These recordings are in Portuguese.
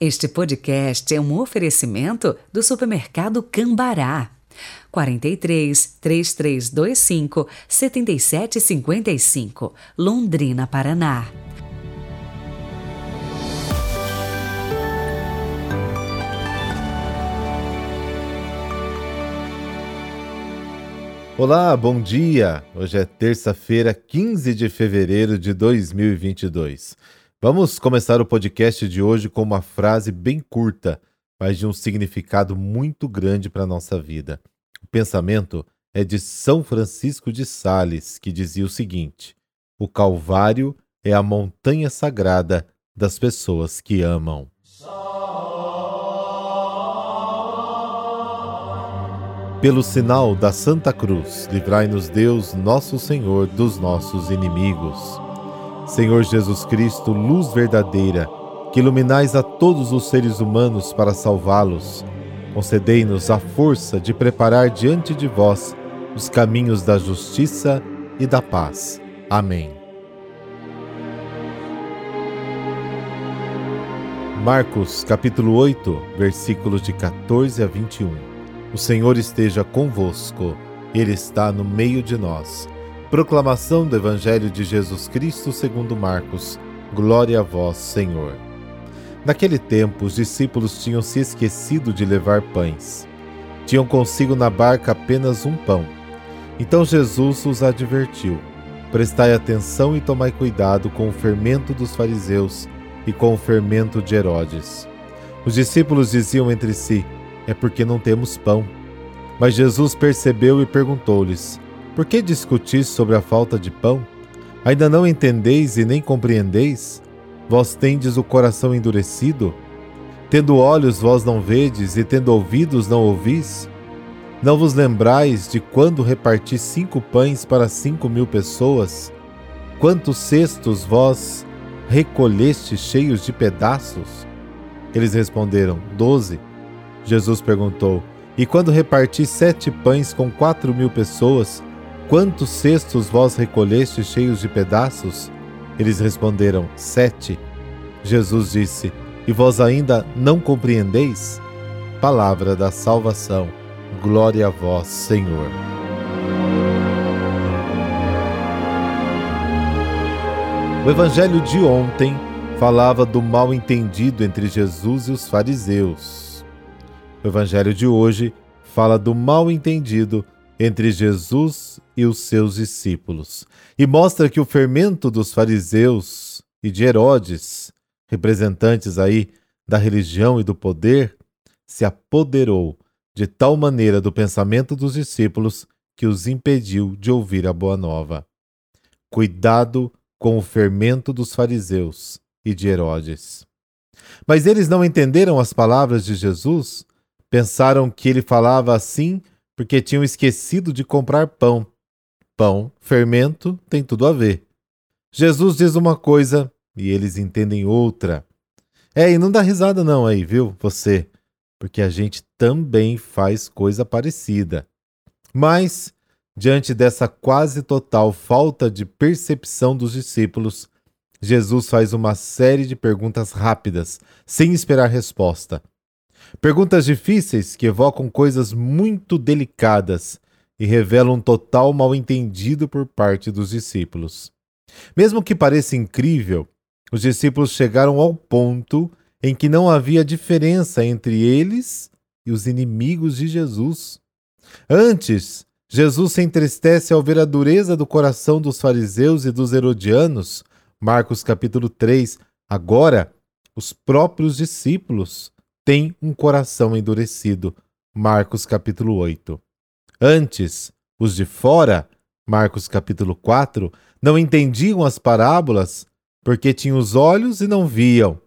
Este podcast é um oferecimento do supermercado Cambará. 43 3325 7755, Londrina, Paraná. Olá, bom dia! Hoje é terça-feira, 15 de fevereiro de 2022. Vamos começar o podcast de hoje com uma frase bem curta, mas de um significado muito grande para a nossa vida. O pensamento é de São Francisco de Sales, que dizia o seguinte: O Calvário é a montanha sagrada das pessoas que amam. Pelo sinal da Santa Cruz, livrai-nos Deus, nosso Senhor, dos nossos inimigos. Senhor Jesus Cristo, luz verdadeira, que iluminais a todos os seres humanos para salvá-los, concedei-nos a força de preparar diante de vós os caminhos da justiça e da paz. Amém. Marcos capítulo 8, versículos de 14 a 21. O Senhor esteja convosco, Ele está no meio de nós. Proclamação do Evangelho de Jesus Cristo segundo Marcos. Glória a vós, Senhor. Naquele tempo, os discípulos tinham se esquecido de levar pães. Tinham consigo na barca apenas um pão. Então Jesus os advertiu: Prestai atenção e tomai cuidado com o fermento dos fariseus e com o fermento de Herodes. Os discípulos diziam entre si: é porque não temos pão. Mas Jesus percebeu e perguntou-lhes: Por que discutis sobre a falta de pão? Ainda não entendeis e nem compreendeis? Vós tendes o coração endurecido? Tendo olhos, vós não vedes, e tendo ouvidos, não ouvis? Não vos lembrais de quando reparti cinco pães para cinco mil pessoas? Quantos cestos vós recolheste cheios de pedaços? Eles responderam: Doze. Jesus perguntou: E quando reparti sete pães com quatro mil pessoas, quantos cestos vós recolheste cheios de pedaços? Eles responderam: Sete. Jesus disse: E vós ainda não compreendeis? Palavra da salvação. Glória a vós, Senhor. O evangelho de ontem falava do mal entendido entre Jesus e os fariseus. O evangelho de hoje fala do mal entendido entre Jesus e os seus discípulos e mostra que o fermento dos fariseus e de Herodes, representantes aí da religião e do poder, se apoderou de tal maneira do pensamento dos discípulos que os impediu de ouvir a boa nova. Cuidado com o fermento dos fariseus e de Herodes. Mas eles não entenderam as palavras de Jesus Pensaram que ele falava assim porque tinham esquecido de comprar pão. Pão, fermento, tem tudo a ver. Jesus diz uma coisa e eles entendem outra. É, e não dá risada não aí, viu, você? Porque a gente também faz coisa parecida. Mas, diante dessa quase total falta de percepção dos discípulos, Jesus faz uma série de perguntas rápidas, sem esperar resposta. Perguntas difíceis que evocam coisas muito delicadas e revelam um total mal-entendido por parte dos discípulos. Mesmo que pareça incrível, os discípulos chegaram ao ponto em que não havia diferença entre eles e os inimigos de Jesus. Antes, Jesus se entristece ao ver a dureza do coração dos fariseus e dos herodianos, Marcos capítulo 3. Agora, os próprios discípulos tem um coração endurecido. Marcos capítulo 8. Antes, os de fora, Marcos capítulo 4, não entendiam as parábolas porque tinham os olhos e não viam,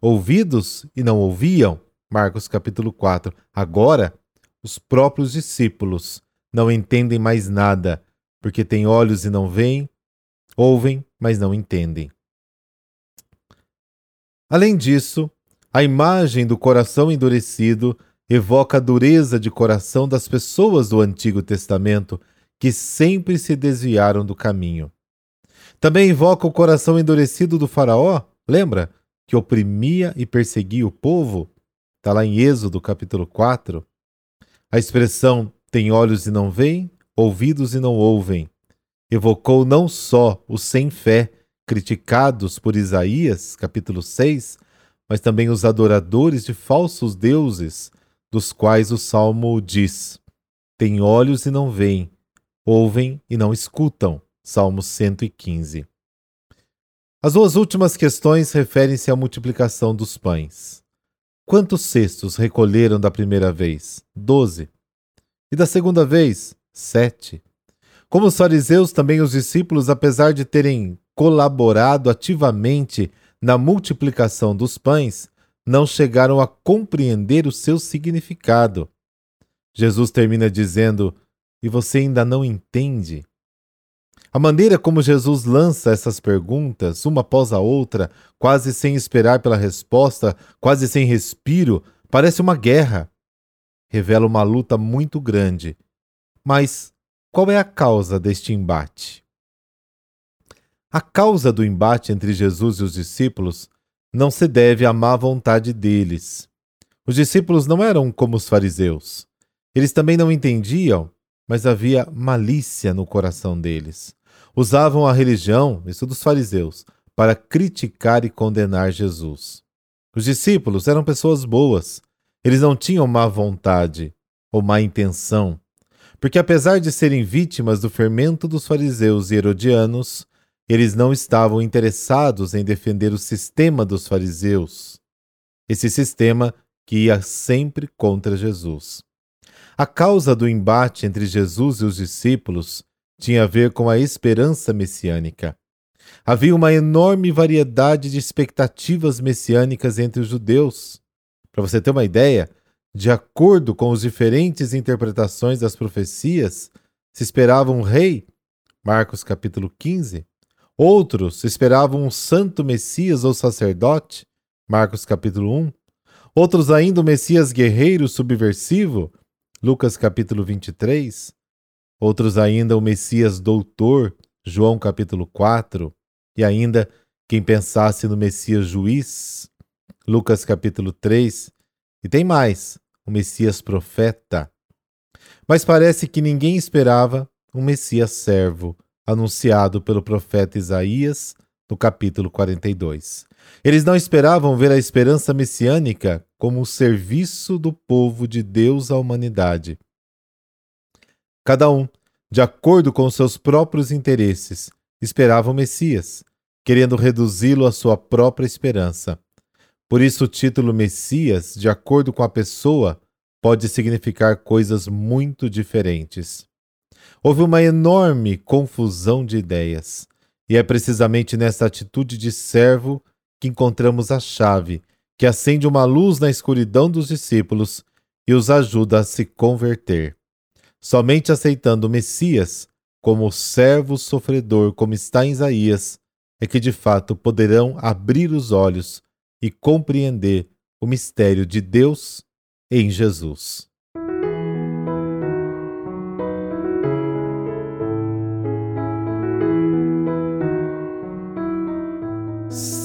ouvidos e não ouviam. Marcos capítulo 4. Agora, os próprios discípulos não entendem mais nada, porque têm olhos e não veem, ouvem, mas não entendem. Além disso, a imagem do coração endurecido evoca a dureza de coração das pessoas do Antigo Testamento que sempre se desviaram do caminho. Também evoca o coração endurecido do Faraó, lembra? que oprimia e perseguia o povo? Está lá em Êxodo capítulo 4. A expressão tem olhos e não veem, ouvidos e não ouvem, evocou não só os sem fé criticados por Isaías, capítulo 6, mas também os adoradores de falsos deuses, dos quais o salmo diz: Tem olhos e não veem, ouvem e não escutam. Salmo 115. As duas últimas questões referem-se à multiplicação dos pães. Quantos cestos recolheram da primeira vez? Doze. E da segunda vez? Sete. Como os fariseus, também os discípulos, apesar de terem colaborado ativamente na multiplicação dos pães, não chegaram a compreender o seu significado. Jesus termina dizendo: E você ainda não entende? A maneira como Jesus lança essas perguntas, uma após a outra, quase sem esperar pela resposta, quase sem respiro, parece uma guerra. Revela uma luta muito grande. Mas qual é a causa deste embate? A causa do embate entre Jesus e os discípulos não se deve à má vontade deles. Os discípulos não eram como os fariseus. Eles também não entendiam, mas havia malícia no coração deles. Usavam a religião, isso dos fariseus, para criticar e condenar Jesus. Os discípulos eram pessoas boas. Eles não tinham má vontade ou má intenção, porque apesar de serem vítimas do fermento dos fariseus e herodianos, eles não estavam interessados em defender o sistema dos fariseus, esse sistema que ia sempre contra Jesus. A causa do embate entre Jesus e os discípulos tinha a ver com a esperança messiânica. Havia uma enorme variedade de expectativas messiânicas entre os judeus. Para você ter uma ideia, de acordo com as diferentes interpretações das profecias, se esperava um rei, Marcos capítulo 15, Outros esperavam um santo Messias ou sacerdote, Marcos capítulo 1. Outros ainda o Messias guerreiro subversivo, Lucas capítulo 23. Outros ainda o Messias doutor, João capítulo 4. E ainda quem pensasse no Messias juiz, Lucas capítulo 3. E tem mais, o Messias profeta. Mas parece que ninguém esperava um Messias servo, anunciado pelo profeta Isaías no capítulo 42. Eles não esperavam ver a esperança messiânica como o serviço do povo de Deus à humanidade. Cada um, de acordo com seus próprios interesses, esperava o Messias, querendo reduzi-lo à sua própria esperança. Por isso, o título Messias, de acordo com a pessoa, pode significar coisas muito diferentes. Houve uma enorme confusão de ideias, e é precisamente nessa atitude de servo que encontramos a chave que acende uma luz na escuridão dos discípulos e os ajuda a se converter. Somente aceitando o Messias como servo sofredor, como está em Isaías, é que de fato poderão abrir os olhos e compreender o mistério de Deus em Jesus.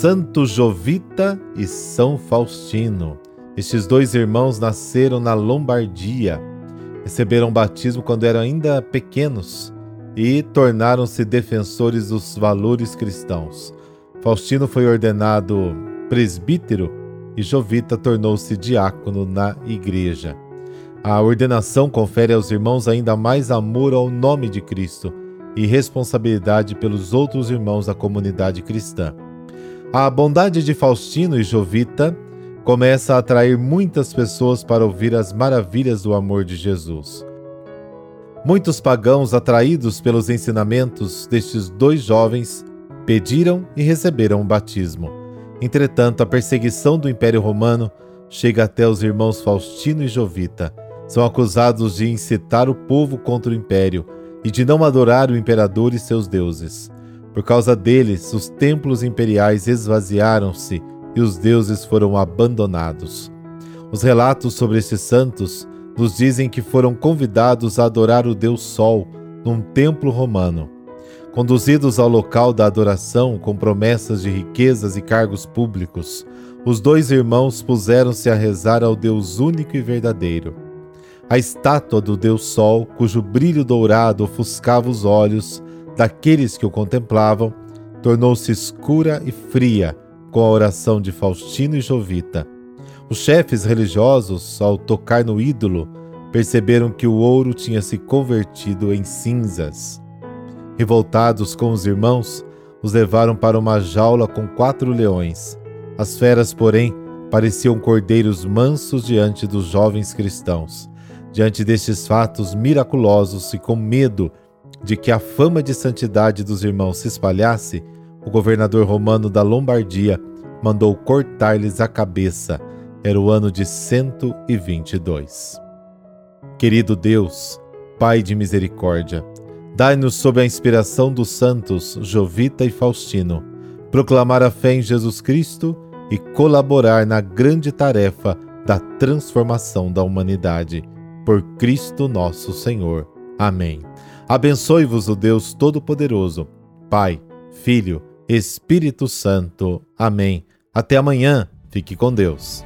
Santo Jovita e São Faustino. Estes dois irmãos nasceram na Lombardia, receberam batismo quando eram ainda pequenos e tornaram-se defensores dos valores cristãos. Faustino foi ordenado presbítero e Jovita tornou-se diácono na igreja. A ordenação confere aos irmãos ainda mais amor ao nome de Cristo e responsabilidade pelos outros irmãos da comunidade cristã. A bondade de Faustino e Jovita começa a atrair muitas pessoas para ouvir as maravilhas do amor de Jesus. Muitos pagãos, atraídos pelos ensinamentos destes dois jovens, pediram e receberam o batismo. Entretanto, a perseguição do Império Romano chega até os irmãos Faustino e Jovita. São acusados de incitar o povo contra o império e de não adorar o imperador e seus deuses. Por causa deles, os templos imperiais esvaziaram-se e os deuses foram abandonados. Os relatos sobre estes santos nos dizem que foram convidados a adorar o deus Sol num templo romano. Conduzidos ao local da adoração com promessas de riquezas e cargos públicos, os dois irmãos puseram-se a rezar ao Deus único e verdadeiro. A estátua do Deus Sol, cujo brilho dourado ofuscava os olhos daqueles que o contemplavam, tornou-se escura e fria com a oração de Faustino e Jovita. Os chefes religiosos, ao tocar no ídolo, perceberam que o ouro tinha se convertido em cinzas. Revoltados com os irmãos, os levaram para uma jaula com quatro leões. As feras, porém, pareciam cordeiros mansos diante dos jovens cristãos. Diante destes fatos miraculosos e com medo de que a fama de santidade dos irmãos se espalhasse, o governador romano da Lombardia mandou cortar-lhes a cabeça. Era o ano de 122. Querido Deus, Pai de misericórdia, dai-nos, sob a inspiração dos santos Jovita e Faustino, proclamar a fé em Jesus Cristo e colaborar na grande tarefa da transformação da humanidade. Por Cristo nosso Senhor. Amém. Abençoe-vos o Deus Todo-Poderoso, Pai, Filho, Espírito Santo. Amém. Até amanhã. Fique com Deus.